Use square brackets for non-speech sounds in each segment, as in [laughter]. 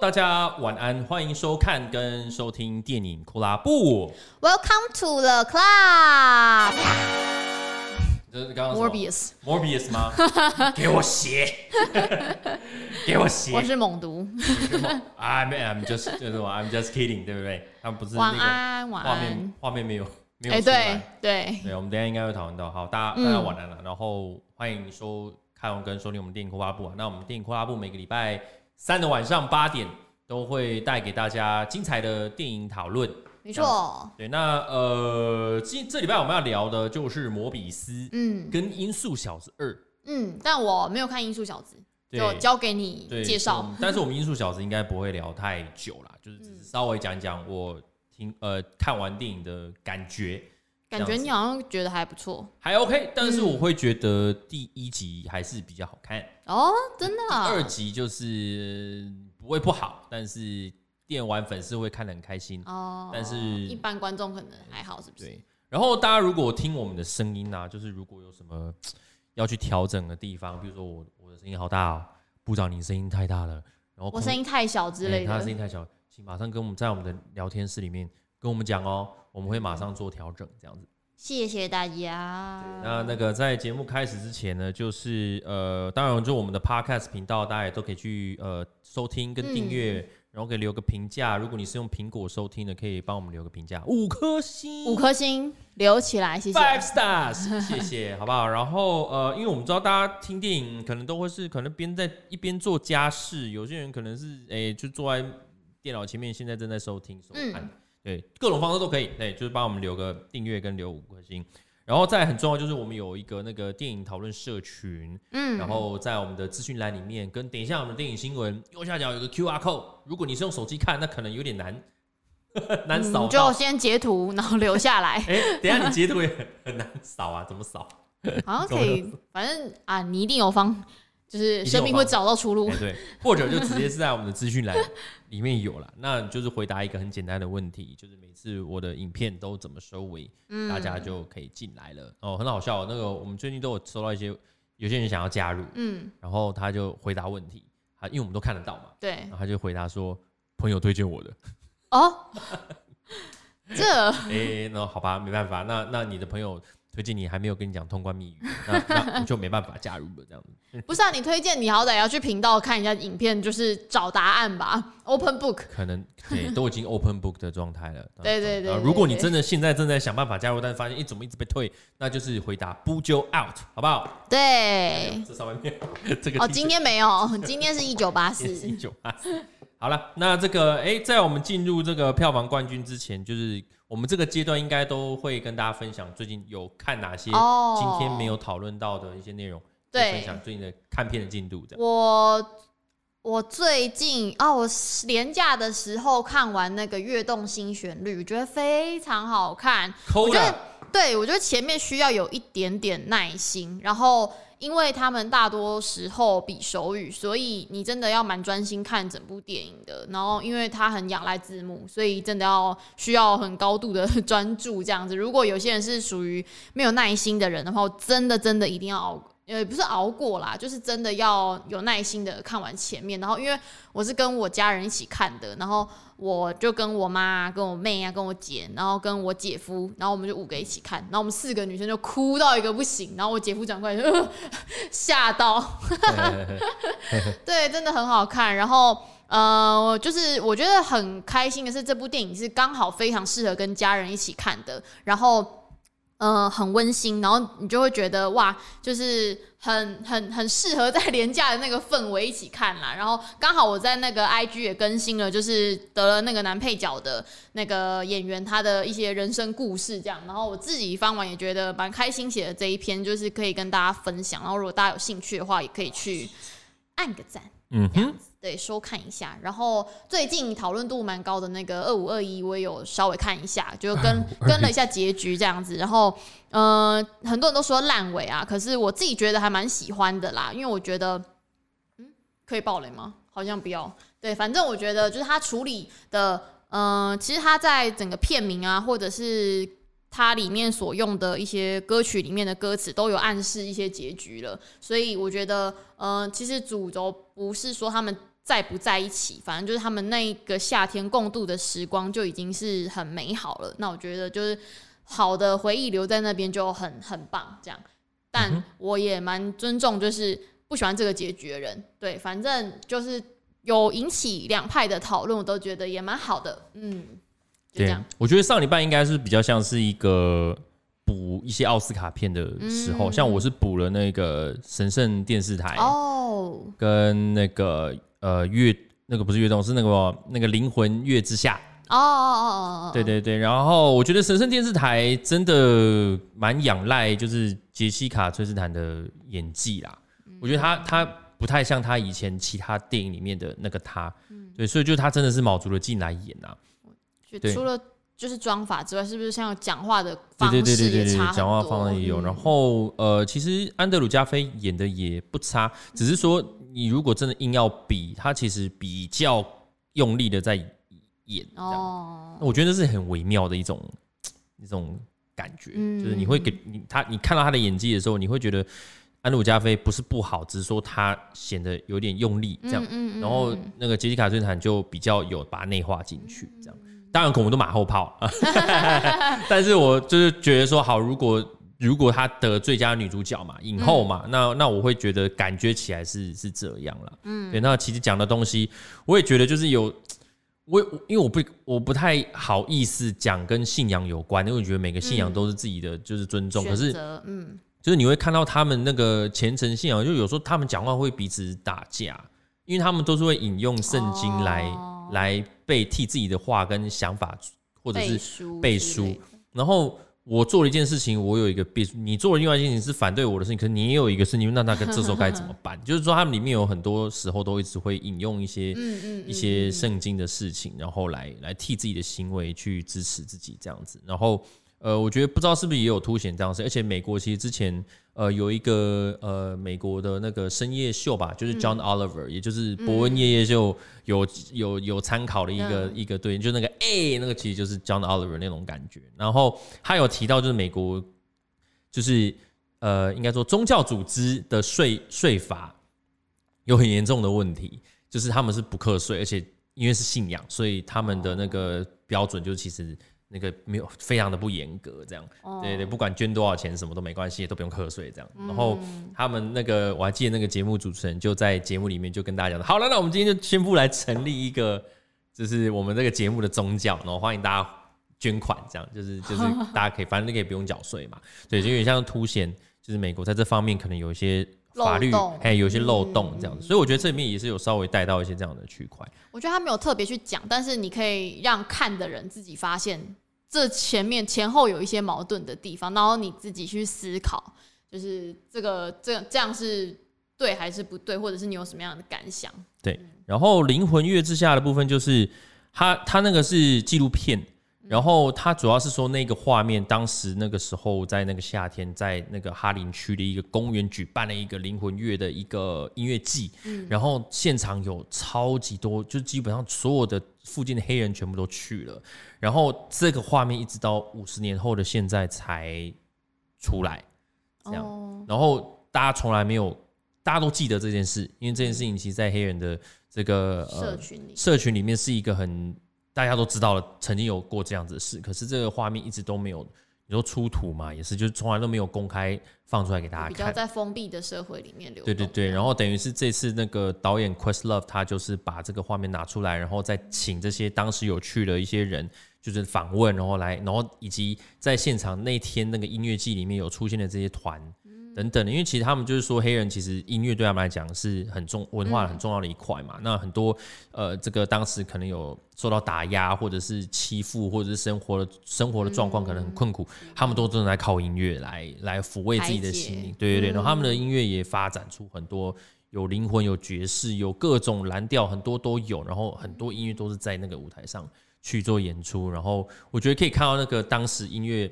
大家晚安，欢迎收看跟收听电影库拉布。Welcome to the club。这是刚刚 Morbius，Morbius 吗？[laughs] 给我写，[laughs] 给我写。我是猛毒。I'm I'm just 就是 I'm just kidding，对不对？他们不是那个晚安，晚安。画面画面没有没有哎，对对对，我们等下应该会讨论到。好，大家大家晚安了，然后欢迎收看跟收听我们电影库拉布啊。那我们电影库拉布每个礼拜。三的晚上八点都会带给大家精彩的电影讨论。没错，对，那呃，今这礼拜我们要聊的就是《摩比斯》，嗯，跟《音速小子二》，嗯，但我没有看《音速小子》，就交给你介绍。但是我们《音速小子》应该不会聊太久啦，就是只是稍微讲讲我听呃看完电影的感觉。感觉你好像觉得还不错，还 OK，但是我会觉得第一集还是比较好看哦，真的。第二集就是不会不好，但是电玩粉丝会看得很开心哦。但是一般观众可能还好，是不是？对。然后大家如果听我们的声音啊，就是如果有什么 [tsk] 要去调整的地方，比如说我我的声音好大哦，部长你声音太大了，然后我声音太小之类的，他声音太小，请马上跟我们在我们的聊天室里面跟我们讲哦。我们会马上做调整，这样子。谢谢大家。那那个在节目开始之前呢，就是呃，当然就我们的 Podcast 频道，大家也都可以去呃收听跟订阅，嗯、然后可以留个评价。如果你是用苹果收听的，可以帮我们留个评价，五颗星，五颗星留起来，谢谢。Five stars，[laughs] 谢谢，好不好？然后呃，因为我们知道大家听电影可能都会是可能边在一边做家事，有些人可能是哎、欸、就坐在电脑前面，现在正在收听收看。嗯对，各种方式都可以，对，就是帮我们留个订阅跟留五颗星，然后再很重要就是我们有一个那个电影讨论社群，嗯，然后在我们的资讯栏里面，跟等一下我们的电影新闻右下角有个 QR code，如果你是用手机看，那可能有点难 [laughs] 难扫，你就先截图然后留下来，哎，等一下你截图也很很难扫啊，怎么扫？好像可以，反正啊，你一定有方。就是生命会找到出路，对，或者就直接是在我们的资讯栏里面有了，那就是回答一个很简单的问题，就是每次我的影片都怎么收尾，嗯、大家就可以进来了。哦，很好笑。那个我们最近都有收到一些有些人想要加入，嗯，然后他就回答问题，他因为我们都看得到嘛，对，然后他就回答说朋友推荐我的，[laughs] 哦，[laughs] 这，哎、欸，那好吧，没办法，那那你的朋友。推荐你还没有跟你讲通关密语，[laughs] 那那我就没办法加入了。这样子 [laughs] 不是啊？你推荐你好歹要去频道看一下影片，就是找答案吧。[laughs] Open Book 可能对，都已经 Open Book 的状态了。对对对，对。如果你真的现在正在想办法加入，但是发现一怎么一直被退，那就是回答不就 out 好不好？对。这这个哦，今天没有，今天是一九八四。一九八四。好了，那这个哎、欸，在我们进入这个票房冠军之前，就是。我们这个阶段应该都会跟大家分享最近有看哪些今天没有讨论到的一些内容，对，分享最近的看片的进度。这样，我我最近啊，我廉假的时候看完那个《跃动新旋律》，我觉得非常好看。我觉得，对，我觉得前面需要有一点点耐心，然后。因为他们大多时候比手语，所以你真的要蛮专心看整部电影的。然后，因为它很仰赖字幕，所以真的要需要很高度的 [laughs] 专注这样子。如果有些人是属于没有耐心的人的话，真的真的一定要熬。也，不是熬过啦，就是真的要有耐心的看完前面。然后，因为我是跟我家人一起看的，然后我就跟我妈、跟我妹啊、跟我姐，然后跟我姐夫，然后我们就五个一起看。然后我们四个女生就哭到一个不行。然后我姐夫转过来就 [laughs] 吓到，[laughs] 对，真的很好看。然后，呃，就是我觉得很开心的是，这部电影是刚好非常适合跟家人一起看的。然后。嗯、呃，很温馨，然后你就会觉得哇，就是很很很适合在廉价的那个氛围一起看啦。然后刚好我在那个 IG 也更新了，就是得了那个男配角的那个演员他的一些人生故事这样。然后我自己翻完也觉得蛮开心，写的这一篇就是可以跟大家分享。然后如果大家有兴趣的话，也可以去按个赞。嗯哼，对，收看一下。然后最近讨论度蛮高的那个二五二一，我也有稍微看一下，就跟跟了一下结局这样子。然后，嗯、呃，很多人都说烂尾啊，可是我自己觉得还蛮喜欢的啦，因为我觉得，嗯，可以爆雷吗？好像不要。对，反正我觉得就是他处理的，嗯、呃，其实他在整个片名啊，或者是。它里面所用的一些歌曲里面的歌词都有暗示一些结局了，所以我觉得，嗯、其实主轴不是说他们在不在一起，反正就是他们那一个夏天共度的时光就已经是很美好了。那我觉得就是好的回忆留在那边就很很棒，这样。但我也蛮尊重，就是不喜欢这个结局的人。对，反正就是有引起两派的讨论，我都觉得也蛮好的。嗯，就这样。我觉得上礼拜应该是比较像是一个补一些奥斯卡片的时候，嗯、像我是补了那个神圣电视台哦，跟那个呃月那个不是月动，是那个那个灵魂乐之下。哦哦哦哦，对对对，然后我觉得神圣电视台真的蛮仰赖就是杰西卡·崔斯坦的演技啦，我觉得他他不太像他以前其他电影里面的那个他，对，所以就他真的是卯足了劲来演啊。对，除了就是妆法之外，是不是像讲话的方式也差很多？对对对对对，讲话方式也有。然后呃，其实安德鲁·加菲演的也不差，只是说你如果真的硬要比，他其实比较用力的在。演哦，我觉得这是很微妙的一种一种感觉，嗯、就是你会给你他，你看到他的演技的时候，你会觉得安鲁加菲不是不好，只是说他显得有点用力这样。嗯嗯嗯、然后那个杰西卡·崔斯坦就比较有把它内化进去这样。当然，我们都马后炮，[laughs] 但是我就是觉得说，好，如果如果她得最佳女主角嘛，影后嘛，嗯、那那我会觉得感觉起来是是这样了。嗯，对，那其实讲的东西，我也觉得就是有。我因为我不我不太好意思讲跟信仰有关，因为我觉得每个信仰都是自己的，就是尊重。嗯、可是，嗯，就是你会看到他们那个虔诚信仰，就有时候他们讲话会彼此打架，因为他们都是会引用圣经来、哦、来背替自己的话跟想法，或者是背书，然后。我做了一件事情，我有一个背书，你做了另外一件事情是反对我的事情，可是你也有一个事情，那那个这时候该怎么办？[laughs] 就是说，他们里面有很多时候都一直会引用一些一些圣经的事情，然后来来替自己的行为去支持自己这样子，然后。呃，我觉得不知道是不是也有凸显这样子，而且美国其实之前呃有一个呃美国的那个深夜秀吧，就是 John Oliver，、嗯、也就是伯恩夜夜秀有有有参考的一个、嗯、一个对，就那个哎、欸、那个其实就是 John Oliver 那种感觉。然后他有提到就是美国就是呃应该说宗教组织的税税法有很严重的问题，就是他们是不课税，而且因为是信仰，所以他们的那个标准就其实。那个没有非常的不严格，这样，哦、对对，不管捐多少钱，什么都没关系，都不用课税，这样。嗯、然后他们那个，我还记得那个节目主持人就在节目里面就跟大家讲，好了，那我们今天就宣布来成立一个，就是我们这个节目的宗教，然后欢迎大家捐款，这样，就是就是 [laughs] 大家可以，反正你可以不用缴税嘛，对，就有点像凸显，就是美国在这方面可能有一些。法律哎有些漏洞这样子，所以我觉得这里面也是有稍微带到一些这样的区块。我觉得他没有特别去讲，但是你可以让看的人自己发现这前面前后有一些矛盾的地方，然后你自己去思考，就是这个这这样是对还是不对，或者是你有什么样的感想？对。然后灵魂乐之下的部分就是他他那个是纪录片。然后他主要是说那个画面，当时那个时候在那个夏天，在那个哈林区的一个公园举办了一个灵魂乐的一个音乐季，嗯，然后现场有超级多，就基本上所有的附近的黑人全部都去了，然后这个画面一直到五十年后的现在才出来，这样，然后大家从来没有，大家都记得这件事，因为这件事情其实，在黑人的这个社群里，社群里面是一个很。大家都知道了，曾经有过这样子的事，可是这个画面一直都没有，你说出土嘛，也是，就是从来都没有公开放出来给大家看。比较在封闭的社会里面流。对对对，然后等于是这次那个导演 Questlove 他就是把这个画面拿出来，然后再请这些当时有去的一些人，就是访问，然后来，然后以及在现场那天那个音乐季里面有出现的这些团。等等的，因为其实他们就是说，黑人其实音乐对他们来讲是很重文化很重要的一块嘛。嗯、那很多呃，这个当时可能有受到打压，或者是欺负，或者是生活的生活的状况可能很困苦，嗯、他们都正在靠音乐来来抚慰自己的心灵。对对对，然后他们的音乐也发展出很多有灵魂、有爵士、有各种蓝调，很多都有。然后很多音乐都是在那个舞台上去做演出。然后我觉得可以看到那个当时音乐。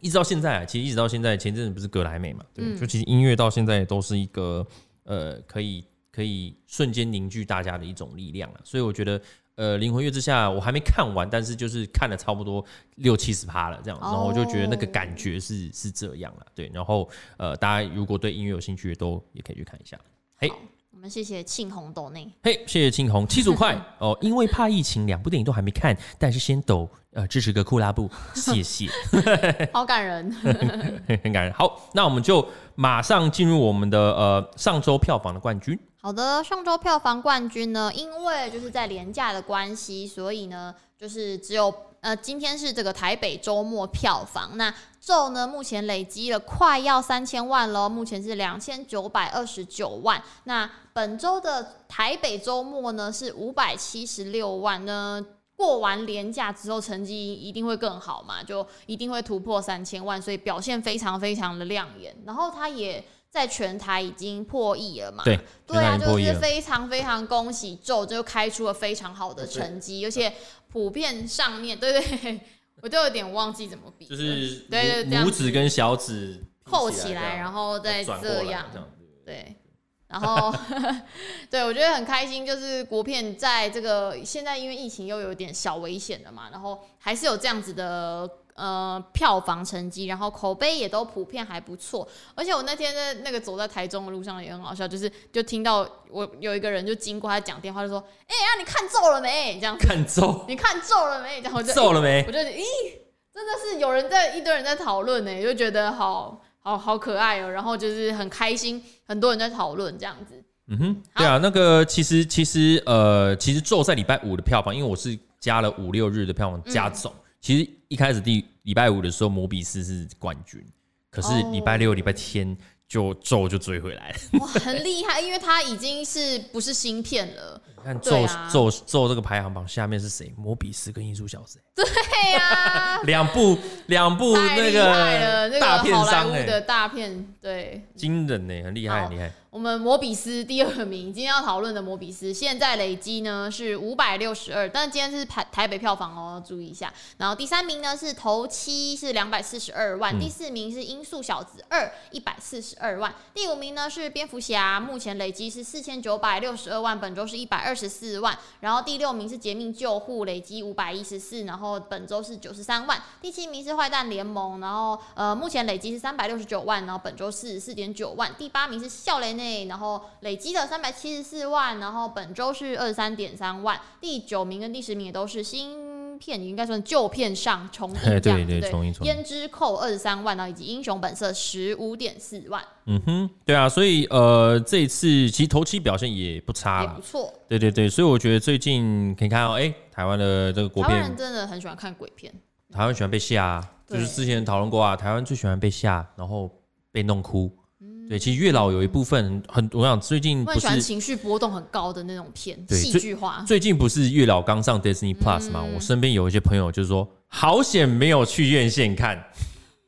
一直到现在啊，其实一直到现在，前阵子不是格莱美嘛？对，嗯、就其实音乐到现在都是一个呃，可以可以瞬间凝聚大家的一种力量了。所以我觉得，呃，灵魂乐之下我还没看完，但是就是看了差不多六七十趴了，这样，然后我就觉得那个感觉是是这样了。对，然后呃，大家如果对音乐有兴趣，都也可以去看一下。嘿。我们谢谢庆红抖内，嘿，谢谢庆红 [laughs] 七十五块哦。因为怕疫情，两部电影都还没看，但是先抖呃支持个酷拉布，[laughs] 谢谢，[laughs] 好感人，很感人。好，那我们就马上进入我们的呃上周票房的冠军。好的，上周票房冠军呢，因为就是在廉价的关系，所以呢，就是只有呃，今天是这个台北周末票房。那咒呢，目前累积了快要三千万了，目前是两千九百二十九万。那本周的台北周末呢是五百七十六万呢。过完年假之后，成绩一定会更好嘛，就一定会突破三千万，所以表现非常非常的亮眼。然后他也。在全台已经破亿了嘛？对，对啊，就是非常非常恭喜咒，就开出了非常好的成绩，而且普遍上面，对对，我都有点忘记怎么比，就是对对，拇指跟小指扣起来，然后再这样，对，然后 [laughs] 对我觉得很开心，就是国片在这个现在因为疫情又有点小危险了嘛，然后还是有这样子的。呃，票房成绩，然后口碑也都普遍还不错。而且我那天在那个走在台中的路上也很好笑，就是就听到我有一个人就经过，他讲电话就说：“哎、欸、呀，啊、你看咒了没？”这样。看咒？你看咒了没？这样我就咒了没？我就咦，真的是有人在一堆人在讨论呢，就觉得好好好可爱哦。然后就是很开心，很多人在讨论这样子。嗯哼，对啊，那个其实其实呃，其实咒在礼拜五的票房，因为我是加了五六日的票房加总。嗯其实一开始第礼拜五的时候，摩比斯是冠军，可是礼拜六、礼拜天就咒就追回来了。哇，很厉害，因为他已经是不是芯片了？你看咒咒咒这个排行榜下面是谁？摩比斯跟艺术小子。对 [laughs] 呀，两部两部那个大片商的大片，对，惊人呢，很厉害，很厉害。我们摩比斯第二名，今天要讨论的摩比斯，现在累积呢是五百六十二，但是今天是台台北票房哦，注意一下。然后第三名呢是头七是两百四十二万，嗯、第四名是音速小子二一百四十二万，第五名呢是蝙蝠侠，目前累积是四千九百六十二万，本周是一百二十四万。然后第六名是绝命救护，累积五百一十四，然后本周是九十三万。第七名是坏蛋联盟，然后呃目前累积是三百六十九万，然后本周四十四点九万。第八名是笑雷内。然后累积的三百七十四万，然后本周是二十三点三万，第九名跟第十名也都是新片，应该算旧片上重映这 [laughs] 对对对，重映重映。胭脂扣二十三万，然后以及英雄本色十五点四万。嗯哼，对啊，所以呃，这一次其实头期表现也不差，也不错。对对对，所以我觉得最近可以看到，哎，台湾的这个国片，台湾人真的很喜欢看鬼片，台湾喜欢被吓，就是之前讨论过啊，台湾最喜欢被吓，然后被弄哭。对，其实月老有一部分很，我想最近不是喜欢情绪波动很高的那种片，戏剧化。最近不是月老刚上 Disney Plus 吗？嗯、我身边有一些朋友就是说，好险没有去院线看。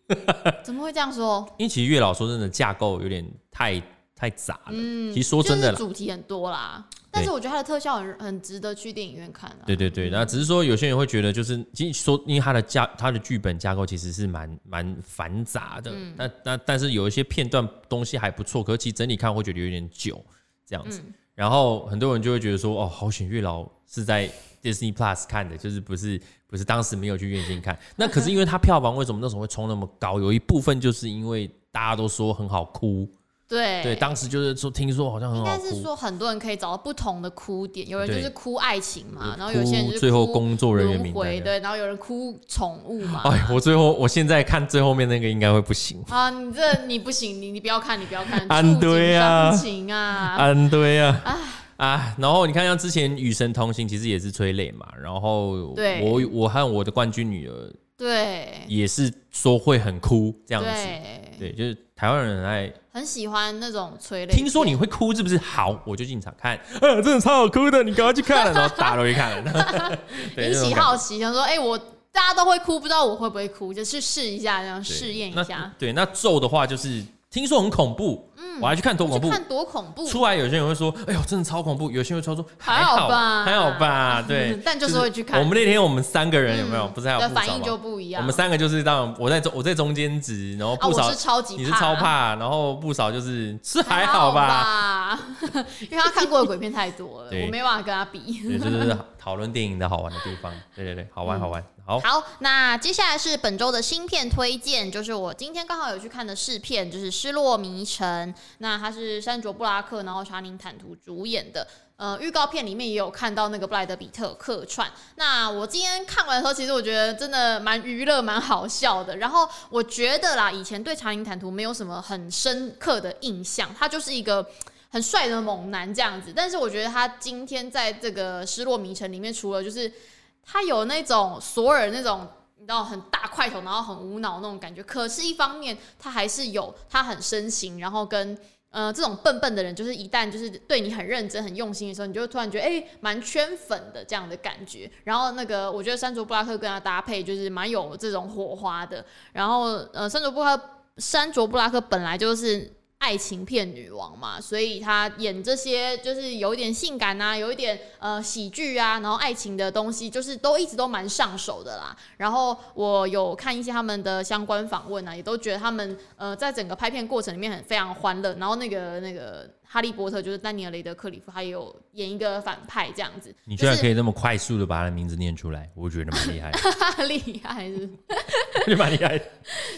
[laughs] 怎么会这样说？因为其实月老说真的架构有点太太杂了。嗯，其实说真的，主题很多啦。但是我觉得它的特效很很值得去电影院看。对对对，那只是说有些人会觉得，就是其实说，因为它的架它的剧本架构其实是蛮蛮繁杂的。嗯。那那但是有一些片段东西还不错，可是其实整体看会觉得有点久这样子。然后很多人就会觉得说，哦，好险月老是在 Disney Plus 看的，就是不是不是当时没有去院线看。那可是因为它票房为什么那时候会冲那么高？有一部分就是因为大家都说很好哭。对对，当时就是说，听说好像很好哭。应该是说，很多人可以找到不同的哭点，有人就是哭爱情嘛，然后有些人就是最后工作人员名单，对，然后有人哭宠物嘛。哎，我最后我现在看最后面那个应该会不行啊！你这你不行，你你不要看，你不要看，安堆啊，情啊，安堆啊，啊，然后你看像之前《与神同行》其实也是催泪嘛，然后我我和我的冠军女儿。对，也是说会很哭这样子，对，对，就是台湾人很爱很喜欢那种催泪。听说你会哭是不是？好，我就进场看，呃，[laughs] 真的超好哭的，你赶快去看，然后大家都去看 [laughs] 了，引起好奇，想说，哎，我大家都会哭，不知道我会不会哭，就去试一下，这样试验一下。对，那咒的话就是。听说很恐怖，嗯，我还去看多恐怖，看多恐怖。出来有些人会说，哎呦，真的超恐怖。有些人会说，还好吧，还好吧，[laughs] 对。但就是会去看。我们那天我们三个人有没有？不是还有反应就不一样。我们三个就是当我在中我在中间值，然后不少是超级你是超怕，然后不少就是是还好吧，[laughs] 因为他看过的鬼片太多了，我没办法跟他比。就是讨论电影的好玩的地方，对对对，好玩好玩。好，那接下来是本周的新片推荐，就是我今天刚好有去看的试片，就是《失落迷城》。那它是山卓布拉克，然后查宁坦图主演的。呃，预告片里面也有看到那个布莱德彼特客串。那我今天看完的时候，其实我觉得真的蛮娱乐、蛮好笑的。然后我觉得啦，以前对查宁坦图没有什么很深刻的印象，他就是一个很帅的猛男这样子。但是我觉得他今天在这个《失落迷城》里面，除了就是他有那种索尔那种你知道很大块头，然后很无脑那种感觉，可是一方面他还是有他很深情，然后跟。呃，这种笨笨的人，就是一旦就是对你很认真、很用心的时候，你就突然觉得哎，蛮、圈粉的这样的感觉。然后那个，我觉得山卓布拉克跟他搭配就是蛮有这种火花的。然后呃，山卓布拉山竹布拉克本来就是。爱情片女王嘛，所以她演这些就是有一点性感啊，有一点呃喜剧啊，然后爱情的东西，就是都一直都蛮上手的啦。然后我有看一些他们的相关访问啊，也都觉得他们呃在整个拍片过程里面很非常欢乐。然后那个那个哈利波特就是丹尼尔雷德克里夫，他也有演一个反派这样子。你居然可以那么快速的把他的名字念出来，我觉得蛮厉害，[laughs] 厉害是，是 [laughs] 蛮厉害的。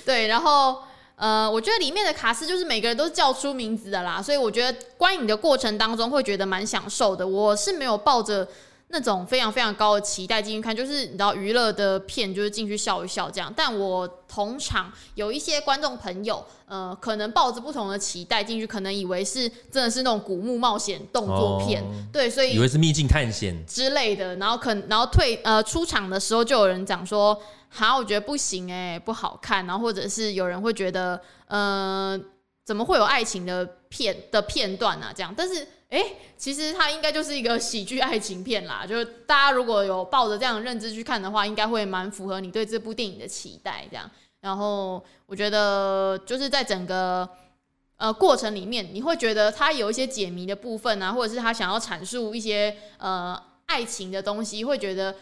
对，然后。呃，我觉得里面的卡斯就是每个人都是叫出名字的啦，所以我觉得观影的过程当中会觉得蛮享受的。我是没有抱着那种非常非常高的期待进去看，就是你知道娱乐的片就是进去笑一笑这样。但我同场有一些观众朋友，呃，可能抱着不同的期待进去，可能以为是真的是那种古墓冒险动作片，哦、对，所以以为是秘境探险之类的。然后可然后退呃出场的时候就有人讲说。好，我觉得不行哎、不好看。然后或者是有人会觉得，呃，怎么会有爱情的片的片段啊？这样，但是哎、其实它应该就是一个喜剧爱情片啦。就是大家如果有抱着这样的认知去看的话，应该会蛮符合你对这部电影的期待。这样，然后我觉得就是在整个呃过程里面，你会觉得它有一些解谜的部分啊，或者是他想要阐述一些呃爱情的东西，会觉得。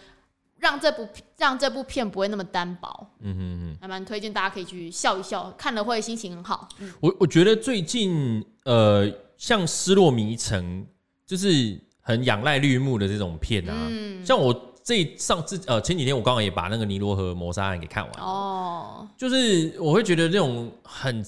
让这部让这部片不会那么单薄，嗯嗯嗯，还蛮推荐大家可以去笑一笑，看了会心情很好。嗯、我我觉得最近呃，像《失落迷城》就是很仰赖绿幕的这种片啊，嗯、像我这上次呃前几天我刚好也把那个《尼罗河谋杀案》给看完。了哦，就是我会觉得这种很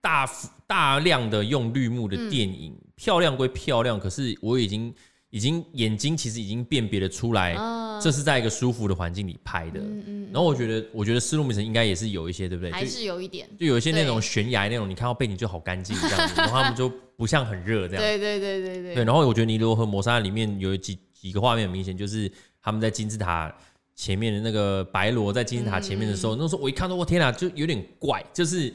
大大量的用绿幕的电影，嗯、漂亮归漂亮，可是我已经。已经眼睛其实已经辨别的出来，这是在一个舒服的环境里拍的。嗯嗯。然后我觉得，我觉得《丝路迷城》应该也是有一些，对不对？还是有一点，就有一些那种悬崖那种，你看到背景就好干净这样子，然后他们就不像很热这样。对对对对对。对，然后我觉得《尼罗河谋杀案》里面有几几个画面很明显，就是他们在金字塔前面的那个白罗在金字塔前面的时候，那时候我一看到，我天哪，就有点怪，就是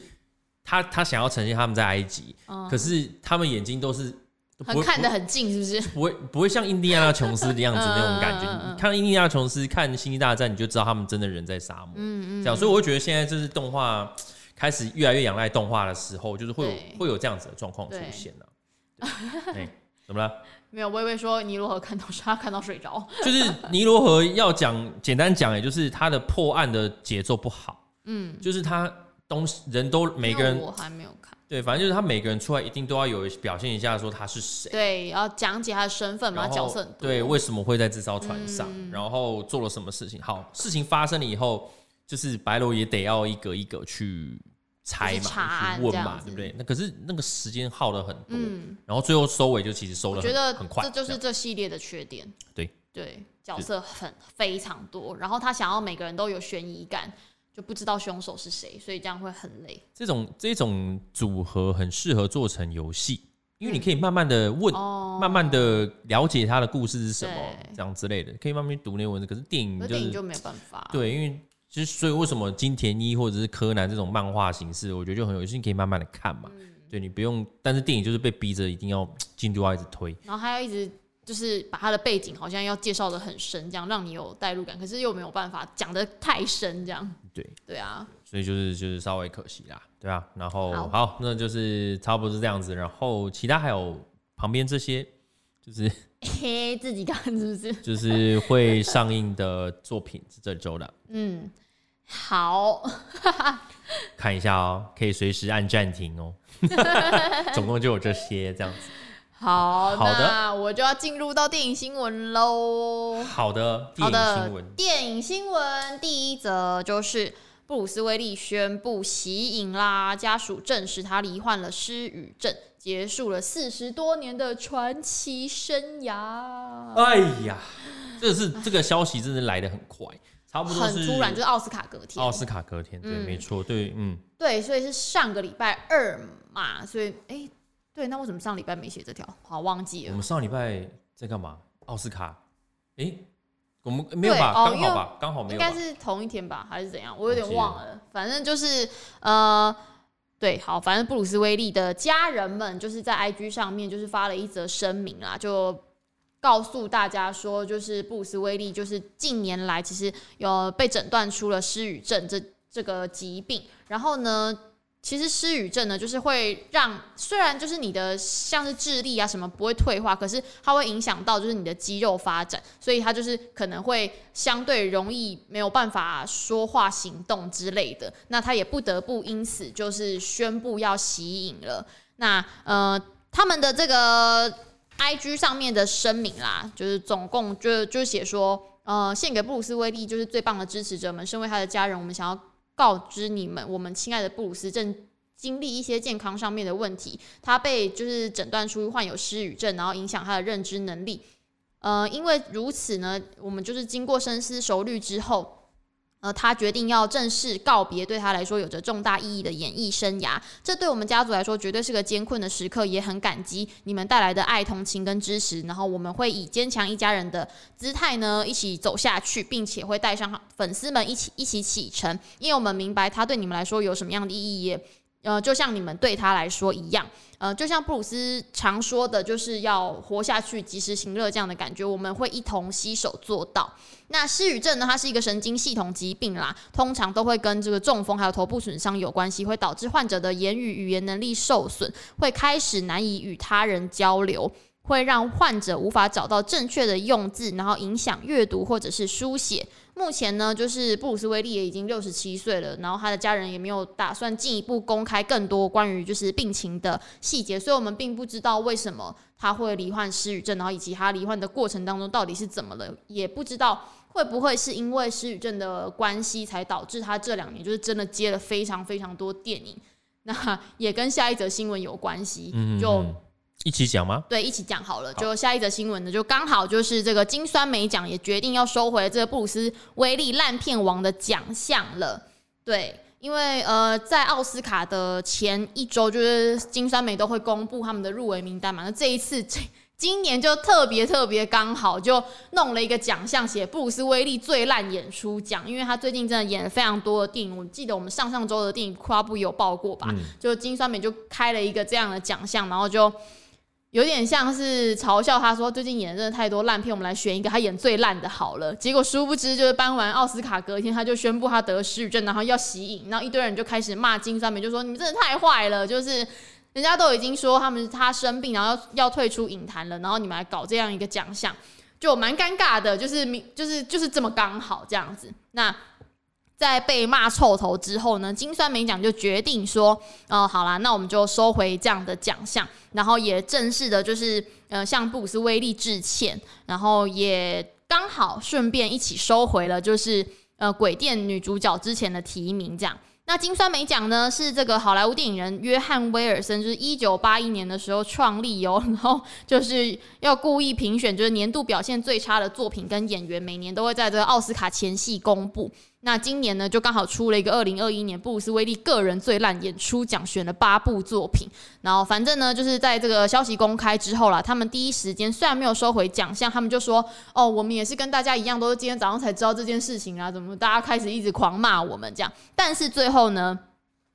他他想要呈现他们在埃及，可是他们眼睛都是。很看得很近，是不是？不会不会像印第安纳琼斯的样子那种感觉。你看印第安纳琼斯，看《星际大战》，你就知道他们真的人在沙漠。嗯嗯。这样，所以我会觉得现在就是动画开始越来越仰赖动画的时候，就是会有会有这样子的状况出现了。哎，[laughs] 怎么了？没有，微微说尼罗河看到他看到睡着。就是尼罗河要讲简单讲，也就是他的破案的节奏不好。嗯，就是他东西人都每个人我还没有看。对，反正就是他每个人出来一定都要有表现一下，说他是谁。对，要讲解他的身份嘛，角色很多。对，为什么会在这艘船上？嗯、然后做了什么事情？好，事情发生了以后，就是白罗也得要一个一个去猜嘛，去问嘛，对不对？那可是那个时间耗了很多，嗯、然后最后收尾就其实收了，我觉得很快。这就是这系列的缺点。对对，角色很非常多，然后他想要每个人都有悬疑感。就不知道凶手是谁，所以这样会很累。这种这种组合很适合做成游戏，因为你可以慢慢的问，嗯、慢慢的了解他的故事是什么，这样之类的，可以慢慢去读那文字。可是电影就是，电影就没有办法。对，因为其实所以为什么金田一或者是柯南这种漫画形式，我觉得就很有趣，你可以慢慢的看嘛。嗯、对，你不用，但是电影就是被逼着一定要 [tsk] 进度要一直推，然后还要一直。就是把他的背景好像要介绍的很深，这样让你有代入感，可是又没有办法讲的太深，这样。对对啊，所以就是就是稍微可惜啦，对啊。然后好，好，那就是差不多是这样子。然后其他还有旁边这些，就是 [laughs] 嘿，自己看是不是？[laughs] 就是会上映的作品是这周的。嗯，好，[laughs] 看一下哦，可以随时按暂停哦。总共就有这些这样子。好，好的，那我就要进入到电影新闻喽。好的，电影新闻，电影新闻第一则就是布鲁斯威利宣布息影啦，家属证实他罹患了失语症，结束了四十多年的传奇生涯。哎呀，这个是这个消息真的来的很快，差不多很突然，就是奥斯卡隔天。奥斯卡隔天，对，嗯、没错，对，嗯，对，所以是上个礼拜二嘛，所以哎。欸对，那为什么上礼拜没写这条？好，忘记了。我们上礼拜在干嘛？奥斯卡？哎，我们没有吧？刚好吧？刚好没有。应该是同一天吧？还是怎样？我有点忘了。反正就是呃，对，好，反正布鲁斯威利的家人们就是在 IG 上面就是发了一则声明啊，就告诉大家说，就是布鲁斯威利就是近年来其实有被诊断出了失语症这这个疾病，然后呢。其实失语症呢，就是会让虽然就是你的像是智力啊什么不会退化，可是它会影响到就是你的肌肉发展，所以它就是可能会相对容易没有办法说话、行动之类的。那他也不得不因此就是宣布要息影了。那呃，他们的这个 IG 上面的声明啦，就是总共就就写说，呃，献给布鲁斯威利就是最棒的支持者们，身为他的家人，我们想要。告知你们，我们亲爱的布鲁斯正经历一些健康上面的问题，他被就是诊断出患有失语症，然后影响他的认知能力。呃，因为如此呢，我们就是经过深思熟虑之后。呃，他决定要正式告别对他来说有着重大意义的演艺生涯，这对我们家族来说绝对是个艰困的时刻，也很感激你们带来的爱、同情跟支持。然后我们会以坚强一家人的姿态呢，一起走下去，并且会带上粉丝们一起一起启程，因为我们明白他对你们来说有什么样的意义，呃，就像你们对他来说一样。呃，就像布鲁斯常说的，就是要活下去，及时行乐这样的感觉，我们会一同携手做到。那失语症呢？它是一个神经系统疾病啦，通常都会跟这个中风还有头部损伤有关系，会导致患者的言语语言能力受损，会开始难以与他人交流，会让患者无法找到正确的用字，然后影响阅读或者是书写。目前呢，就是布鲁斯威利也已经六十七岁了，然后他的家人也没有打算进一步公开更多关于就是病情的细节，所以我们并不知道为什么他会罹患失语症，然后以及他罹患的过程当中到底是怎么了，也不知道会不会是因为失语症的关系才导致他这两年就是真的接了非常非常多电影，那也跟下一则新闻有关系，嗯嗯嗯就。一起讲吗？对，一起讲好了。就下一则新闻呢，就刚好就是这个金酸梅奖也决定要收回这个布鲁斯威利烂片王的奖项了。对，因为呃，在奥斯卡的前一周，就是金酸梅都会公布他们的入围名单嘛。那这一次，这今年就特别特别刚好，就弄了一个奖项，写布鲁斯威利最烂演出奖，因为他最近真的演了非常多的电影。我记得我们上上周的电影夸布有报过吧？嗯、就金酸梅就开了一个这样的奖项，然后就。有点像是嘲笑他说，最近演的真的太多烂片，我们来选一个他演最烂的好了。结果殊不知，就是颁完奥斯卡隔天，他就宣布他得失语症，然后要息影，然后一堆人就开始骂金酸梅，就说你们真的太坏了，就是人家都已经说他们他生病，然后要要退出影坛了，然后你们来搞这样一个奖项，就蛮尴尬的，就是就是就是这么刚好这样子。那。在被骂臭头之后呢，金酸梅奖就决定说，呃，好啦，那我们就收回这样的奖项，然后也正式的，就是呃，向布鲁斯威利致歉，然后也刚好顺便一起收回了，就是呃，鬼店女主角之前的提名，奖。那金酸梅奖呢，是这个好莱坞电影人约翰威尔森，就是一九八一年的时候创立哦，然后就是 [laughs] 要故意评选，就是年度表现最差的作品跟演员，每年都会在这个奥斯卡前夕公布。那今年呢，就刚好出了一个二零二一年布鲁斯威利个人最烂演出奖，选了八部作品。然后反正呢，就是在这个消息公开之后啦，他们第一时间虽然没有收回奖项，他们就说：“哦，我们也是跟大家一样，都是今天早上才知道这件事情啊，怎么大家开始一直狂骂我们这样？”但是最后呢，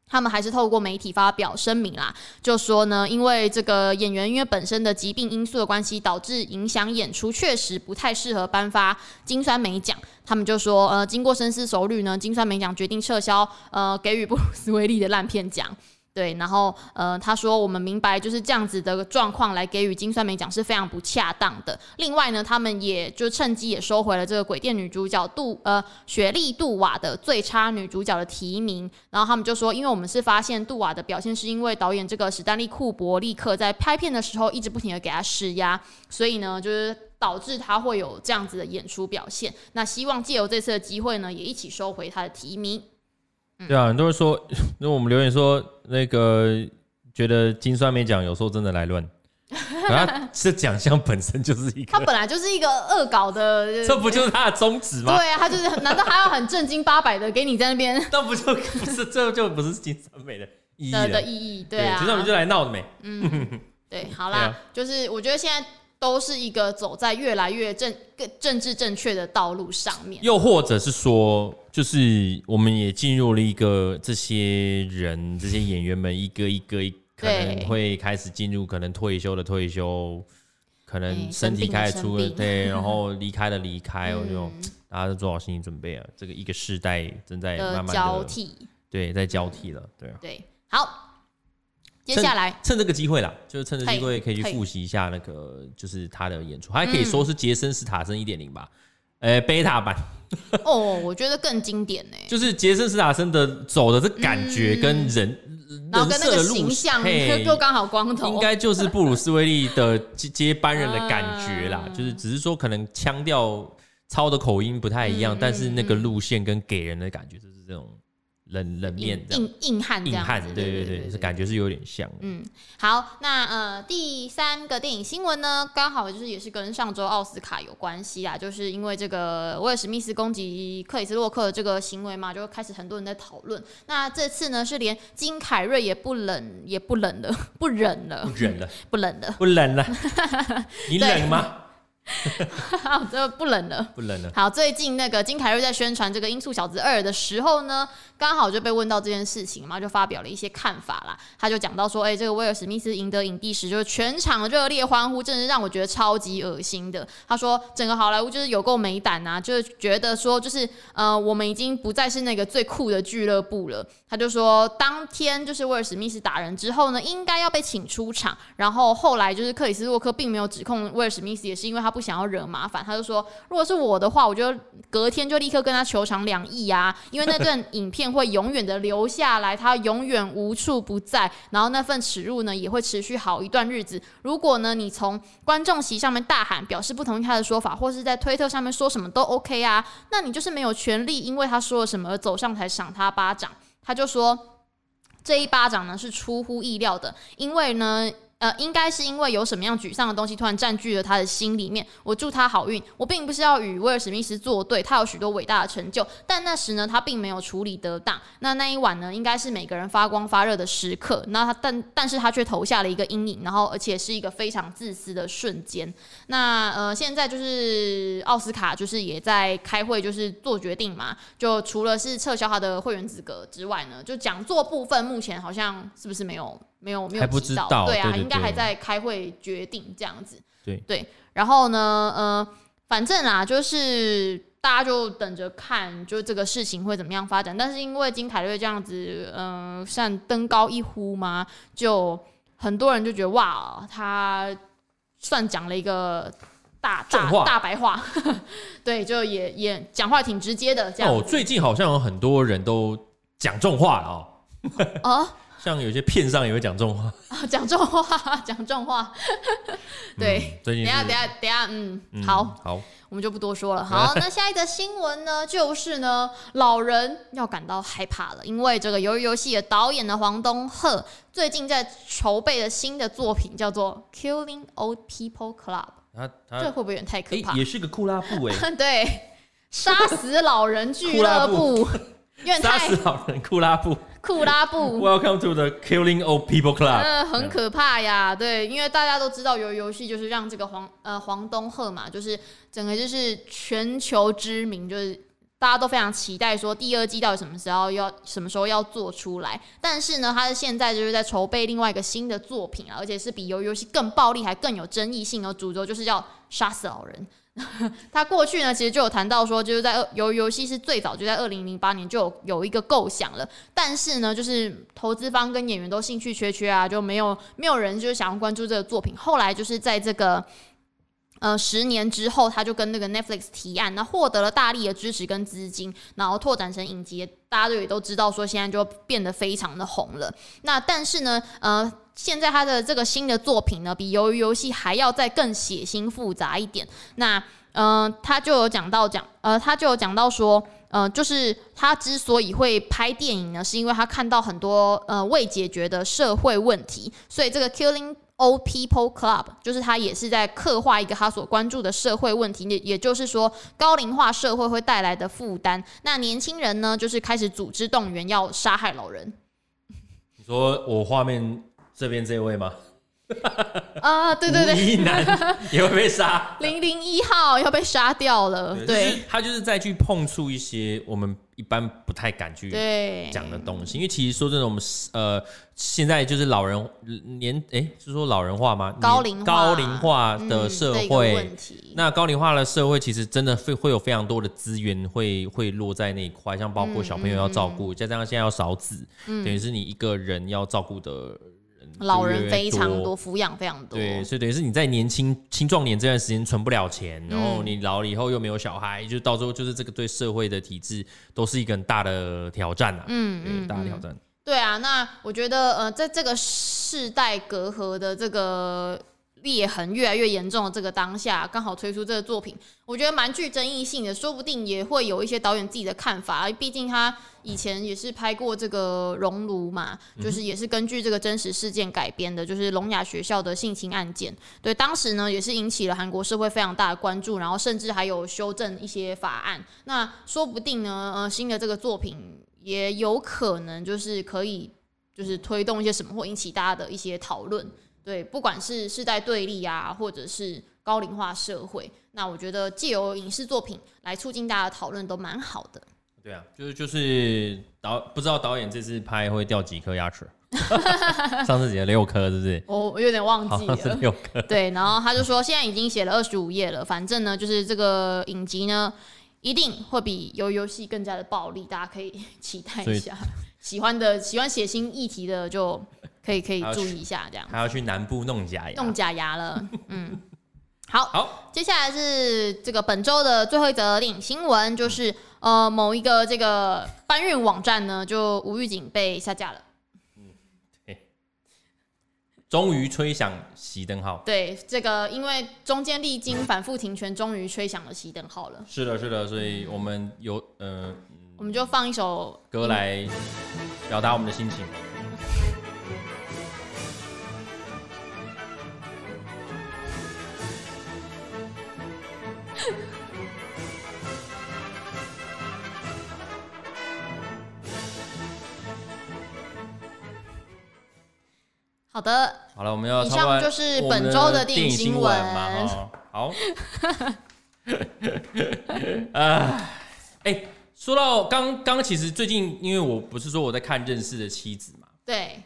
他们还是透过媒体发表声明啦，就说呢，因为这个演员因为本身的疾病因素的关系，导致影响演出，确实不太适合颁发金酸梅奖。他们就说，呃，经过深思熟虑呢，金酸梅奖决定撤销，呃，给予布鲁 [laughs] 斯威利的烂片奖。对，然后呃，他说我们明白就是这样子的状况来给予金酸梅奖是非常不恰当的。另外呢，他们也就趁机也收回了这个鬼店女主角杜呃雪莉杜瓦的最差女主角的提名。然后他们就说，因为我们是发现杜瓦的表现是因为导演这个史丹利库伯立刻在拍片的时候一直不停的给他施压，所以呢就是导致他会有这样子的演出表现。那希望借由这次的机会呢，也一起收回他的提名。对啊，很多人说，[laughs] 因为我们留言说，那个觉得金酸梅奖有时候真的来乱，这奖项本身就是一个，他本来就是一个恶搞的，这不就是他的宗旨吗？对啊，他就是，难道还要很正经八百的给你在那边？那不就 [laughs] 不是，这就不是金酸梅的意义的意义，对啊，金酸梅就来闹的没？嗯，对，好啦，就是我觉得现在。都是一个走在越来越正、更政治正确的道路上面，又或者是说，就是我们也进入了一个这些人、这些演员们一个一个可能会开始进入可能退休的退休，可能身体开始出了对，[laughs] 然后离开的离开，我就大家都做好心理准备啊，这个一个世代正在慢慢的交替，对，在交替了，对啊，对，好。接下来。趁，趁这个机会啦，就是趁这个机会可以去复习一下那个，就是他的演出，还可以说是杰森斯塔森一点零吧，呃、嗯，贝塔版。哦，我觉得更经典呢，就是杰森斯塔森的走的这感觉跟人，嗯、然后跟那个形象 [laughs] 又刚好光头，应该就是布鲁斯威利的接接班人的感觉啦，嗯、[laughs] 就是只是说可能腔调操的口音不太一样，嗯、但是那个路线跟给人的感觉就是这种。冷冷面硬硬汉这样，硬汉对对对，是感觉是有点像。嗯，好，那呃第三个电影新闻呢，刚好就是也是跟上周奥斯卡有关系啊，就是因为这个威尔史密斯攻击克里斯洛克的这个行为嘛，就开始很多人在讨论。那这次呢，是连金凯瑞也不冷也不冷了，[laughs] 不忍了，不忍了，[laughs] 不冷了，不冷了，[laughs] 你冷吗？[laughs] 好，这不冷了，不冷了。好，最近那个金凯瑞在宣传这个《音速小子二》的时候呢，刚好就被问到这件事情嘛，就发表了一些看法啦。他就讲到说，哎、欸，这个威尔史密斯赢得影帝时，就是全场热烈欢呼，真是让我觉得超级恶心的。他说，整个好莱坞就是有够没胆啊，就是觉得说，就是呃，我们已经不再是那个最酷的俱乐部了。他就说，当天就是威尔史密斯打人之后呢，应该要被请出场。然后后来就是克里斯洛克并没有指控威尔史密斯，也是因为他不想要惹麻烦。他就说，如果是我的话，我就隔天就立刻跟他求偿两亿啊，因为那 [laughs] 段影片会永远的留下来，他永远无处不在。然后那份耻辱呢，也会持续好一段日子。如果呢，你从观众席上面大喊表示不同意他的说法，或是在推特上面说什么都 OK 啊，那你就是没有权利因为他说了什么而走上台赏他巴掌。他就说，这一巴掌呢是出乎意料的，因为呢。呃，应该是因为有什么样沮丧的东西突然占据了他的心里面。我祝他好运。我并不是要与威尔史密斯作对，他有许多伟大的成就，但那时呢，他并没有处理得当。那那一晚呢，应该是每个人发光发热的时刻。那他，但但是他却投下了一个阴影，然后而且是一个非常自私的瞬间。那呃，现在就是奥斯卡就是也在开会，就是做决定嘛。就除了是撤销他的会员资格之外呢，就讲座部分目前好像是不是没有？没有没有不知道，对啊，应该还在开会决定这样子。对对，然后呢，呃，反正啊，就是大家就等着看，就这个事情会怎么样发展。但是因为金凯瑞这样子，嗯、呃，像登高一呼嘛，就很多人就觉得哇，他算讲了一个大大大白话，[laughs] 对，就也也讲话挺直接的。这样哦，最近好像有很多人都讲重话了哦。啊。像有些片上也会讲重 [laughs] 话，讲重话，讲重话，对。等下，等下，等下，嗯，好，好，我们就不多说了。好，[laughs] 那下一个新闻呢，就是呢，老人要感到害怕了，因为这个鱿鱼游戏的导演的，黄东赫最近在筹备的新的作品叫做《Killing Old People Club》。这会不会有点太可怕？也是个酷拉布哎，[laughs] 对，杀死老人俱乐部。杀死老人，库拉布，库拉布。Welcome to the Killing Old People Club。呃，很可怕呀，对，因为大家都知道，鱿鱼游戏就是让这个黄呃黄东赫嘛，就是整个就是全球知名，就是大家都非常期待说第二季到底什么时候要什么时候要做出来。但是呢，他是现在就是在筹备另外一个新的作品啊，而且是比鱿鱼游戏更暴力还更有争议性的主轴，就是要杀死老人。[laughs] 他过去呢，其实就有谈到说，就是在鱿鱼游戏是最早就在二零零八年就有有一个构想了，但是呢，就是投资方跟演员都兴趣缺缺啊，就没有没有人就是想要关注这个作品。后来就是在这个呃十年之后，他就跟那个 Netflix 提案，那获得了大力的支持跟资金，然后拓展成影集，大家都也都知道说现在就变得非常的红了。那但是呢，呃。现在他的这个新的作品呢，比鱿鱼游戏还要再更血腥复杂一点。那，嗯、他就有讲到讲，呃，他就有讲到说，呃，就是他之所以会拍电影呢，是因为他看到很多呃未解决的社会问题，所以这个 Killing Old People Club 就是他也是在刻画一个他所关注的社会问题，也也就是说高龄化社会会带来的负担。那年轻人呢，就是开始组织动员要杀害老人。[laughs] 你说我画面。这边这位吗？啊，对对对，一男也会被杀，[laughs] 零零一号要被杀掉了。对，对就是、他就是再去碰触一些我们一般不太敢去讲的东西，因为其实说真的，我们呃现在就是老人年哎，是说老人化吗？高龄高龄化的社会，嗯、那高龄化的社会其实真的会会有非常多的资源会会落在那一块，像包括小朋友要照顾，再加上现在要少子，嗯、等于是你一个人要照顾的。老人非常多，抚养非常多，对，所以等于是你在年轻青壮年这段时间存不了钱，然后你老了以后又没有小孩，就到时候就是这个对社会的体制都是一个很大的挑战啊，嗯，对，大的挑战。对啊，那我觉得呃，在这个世代隔阂的这个。裂痕越来越严重的这个当下，刚好推出这个作品，我觉得蛮具争议性的，说不定也会有一些导演自己的看法。毕竟他以前也是拍过这个《熔炉》嘛，就是也是根据这个真实事件改编的，就是聋哑学校的性侵案件。对，当时呢也是引起了韩国社会非常大的关注，然后甚至还有修正一些法案。那说不定呢，呃，新的这个作品也有可能就是可以就是推动一些什么，或引起大家的一些讨论。对，不管是世代对立啊，或者是高龄化社会，那我觉得借由影视作品来促进大家的讨论都蛮好的。对啊，就是就是导不知道导演这次拍会掉几颗牙齿？[laughs] 上次写了六颗，是不是？我我有点忘记了，是六颗。对，然后他就说现在已经写了二十五页了，反正呢就是这个影集呢一定会比鱿鱼游戏更加的暴力，大家可以 [laughs] 期待一下。喜欢的喜欢血腥议题的就。可以可以注意一下，这样还要去南部弄假牙，弄假牙了。[laughs] 嗯，好，好，接下来是这个本周的最后一则电影新闻，就是呃某一个这个搬运网站呢，就无预警被下架了。嗯，对，终于吹响熄灯号。对，这个因为中间历经反复停权，终于吹响了熄灯号了。是的，是的，所以我们有呃，我们就放一首歌来表达我们的心情。好的，好了，我们要以上就是本周的电影新闻。嘛。好，啊，[laughs] 哎，说到刚刚，其实最近，因为我不是说我在看《认识的妻子》嘛，对，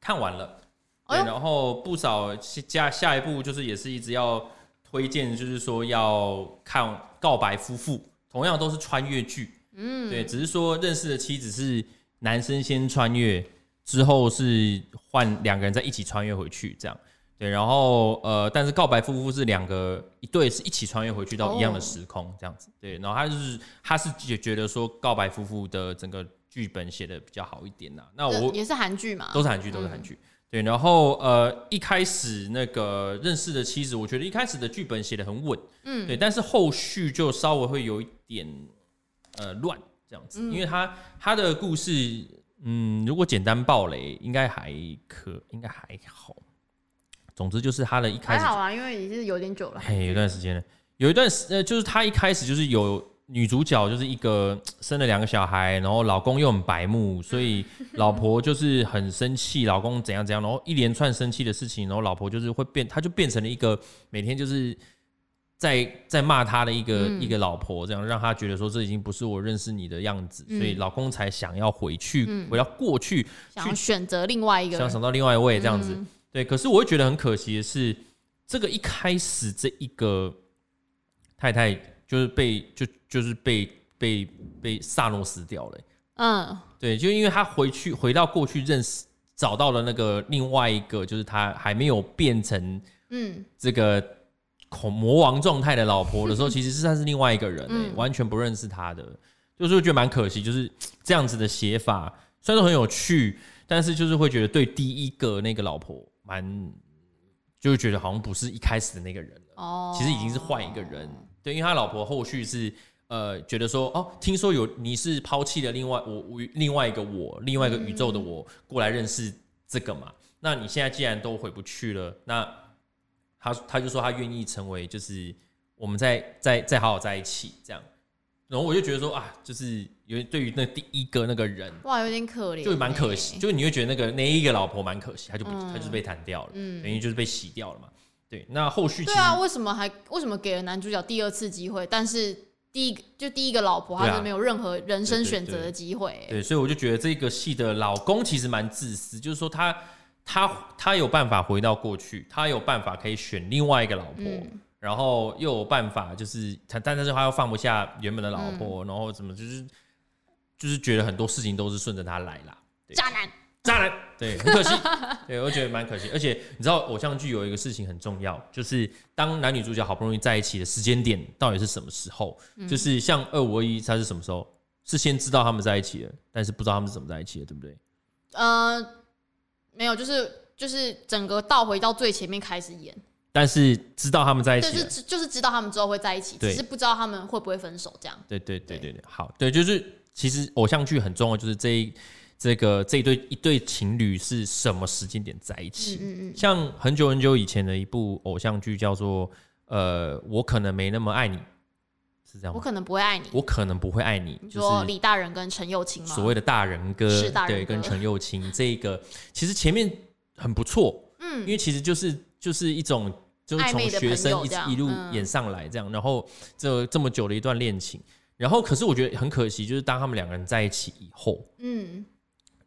看完了，对，然后不少下下一部就是也是一直要推荐，就是说要看《告白夫妇》，同样都是穿越剧，嗯，对，只是说《认识的妻子》是男生先穿越。之后是换两个人再一起穿越回去，这样。对，然后呃，但是告白夫妇是两个一对是一起穿越回去到一样的时空，这样子。对，然后他就是他是也觉得说告白夫妇的整个剧本写的比较好一点呐。那我也是韩剧嘛，都是韩剧，都是韩剧，嗯、对。然后呃，一开始那个认识的妻子，我觉得一开始的剧本写的很稳，嗯，对，但是后续就稍微会有一点呃乱这样子，因为他他的故事。嗯，如果简单爆雷，应该还可，应该还好。总之就是他的一开始还好啊，因为已经是有点久了。嘿，有段时间了，有一段时呃，就是他一开始就是有女主角，就是一个生了两个小孩，然后老公又很白目，所以老婆就是很生气，老公怎样怎样，然后一连串生气的事情，然后老婆就是会变，她就变成了一个每天就是。在在骂她的一个、嗯、一个老婆，这样让她觉得说，这已经不是我认识你的样子，嗯、所以老公才想要回去，嗯、回到过去，想要选择另外一个，想想到另外一位这样子。嗯、对，可是我会觉得很可惜的是，这个一开始这一个太太就是被就就是被被被萨诺斯掉了。嗯，对，就因为他回去回到过去认识找到了那个另外一个，就是他还没有变成嗯这个恐魔王状态的老婆的时候，其实是他是另外一个人，嗯，完全不认识他的，就是我觉得蛮可惜，就是这样子的写法，虽然说很有趣。但是就是会觉得对第一个那个老婆蛮，就会觉得好像不是一开始的那个人了。哦，其实已经是换一个人。对，因为他老婆后续是呃觉得说哦，听说有你是抛弃了另外我我另外一个我另外一个宇宙的我过来认识这个嘛。那你现在既然都回不去了，那他他就说他愿意成为就是我们再再再好好在一起这样。然后我就觉得说啊，就是因为对于那第一个那个人，哇，有点可怜，就蛮可惜。就是你会觉得那个那一个老婆蛮可惜，他就不，他就是被弹掉了，嗯，等于就是被洗掉了嘛。对，那后续对啊，为什么还为什么给了男主角第二次机会？但是第一个就第一个老婆，他是没有任何人生选择的机会。对，所以我就觉得这个戏的老公其实蛮自私，就是说他他他有办法回到过去，他有办法可以选另外一个老婆。然后又有办法，就是他，但是他又放不下原本的老婆，嗯、然后怎么就是就是觉得很多事情都是顺着他来啦。渣男，渣男，对，很可惜，[laughs] 对，我觉得蛮可惜。而且你知道，偶像剧有一个事情很重要，就是当男女主角好不容易在一起的时间点到底是什么时候？嗯、就是像二五二一，他是什么时候？是先知道他们在一起了，但是不知道他们是怎么在一起的，对不对？呃，没有，就是就是整个倒回到最前面开始演。但是知道他们在一起，就是就是知道他们之后会在一起，只是不知道他们会不会分手这样。对对对对对，好，对，就是其实偶像剧很重要，就是这一这个这一对一对情侣是什么时间点在一起。嗯嗯。像很久很久以前的一部偶像剧叫做呃，我可能没那么爱你，是这样吗？我可能不会爱你，我可能不会爱你。就是李大仁跟陈又青吗？所谓的大仁哥，是大仁哥，对，跟陈又青这个其实前面很不错，嗯，因为其实就是就是一种。就是从学生一一路演上来这样，然后这这么久的一段恋情，然后可是我觉得很可惜，就是当他们两个人在一起以后，嗯，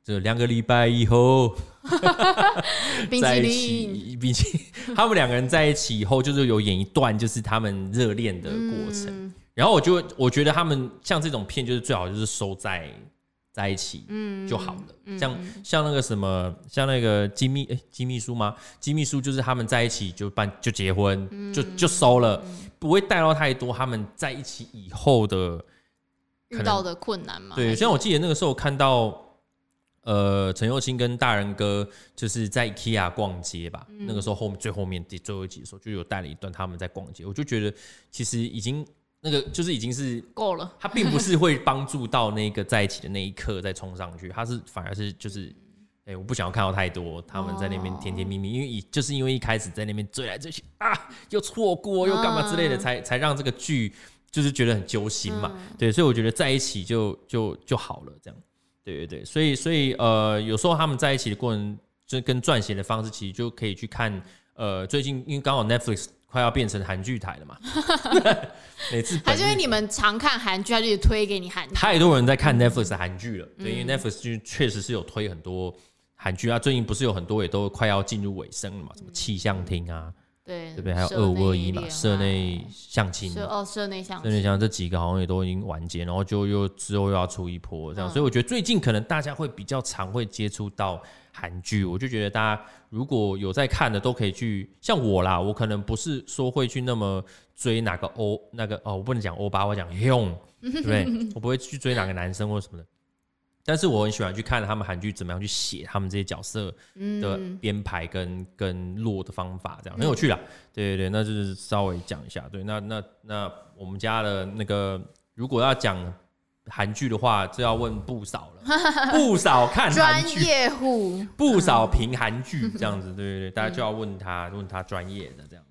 这两个礼拜以后，[laughs] 在一起，并且他们两个人在一起以后，就是有演一段就是他们热恋的过程，然后我就我觉得他们像这种片，就是最好就是收在。在一起，嗯，就好了。嗯、像像那个什么，像那个金秘，哎，金秘书吗？金秘书就是他们在一起就办就结婚，嗯、就就收了，嗯、不会带到太多他们在一起以后的遇到的困难嘛。对，像我记得那个时候看到，呃，陈又青跟大人哥就是在 IKEA 逛街吧。嗯、那个时候后面最后面第最后一集的时候，就有带了一段他们在逛街，我就觉得其实已经。那个就是已经是够了，他并不是会帮助到那个在一起的那一刻再冲上去，他是反而是就是，哎、欸，我不想要看到太多他们在那边甜甜蜜蜜，因为就是因为一开始在那边追来追去啊，又错过又干嘛之类的，才才让这个剧就是觉得很揪心嘛，对，所以我觉得在一起就就就好了，这样，对对对，所以所以呃，有时候他们在一起的过程，就跟撰写的方式，其实就可以去看，呃，最近因为刚好 Netflix。快要变成韩剧台了嘛？[laughs] 每次还是因为你们常看韩剧，他就推给你韩剧。太多人在看 Netflix 的韩剧了，对，因为 Netflix 就确实是有推很多韩剧啊。最近不是有很多也都快要进入尾声了嘛？什么气象厅啊，对，对不对？还有二五二一嘛，社内相亲哦，社内相亲，社内相亲这几个好像也都已经完结，然后就又之后又要出一波这样，所以我觉得最近可能大家会比较常会接触到。韩剧，我就觉得大家如果有在看的，都可以去。像我啦，我可能不是说会去那么追哪个欧那个哦，我不能讲欧巴，我讲用，对不对？[laughs] 我不会去追哪个男生或什么的。但是我很喜欢去看他们韩剧怎么样去写他们这些角色的编排跟跟落的方法，这样很有趣啦。对对对，那就是稍微讲一下。对，那那那我们家的那个如果要讲。韩剧的话，就要问不少了，[laughs] 不少看韩剧，专业户，不少评韩剧这样子，对对对，大家就要问他，问他专业的这样子。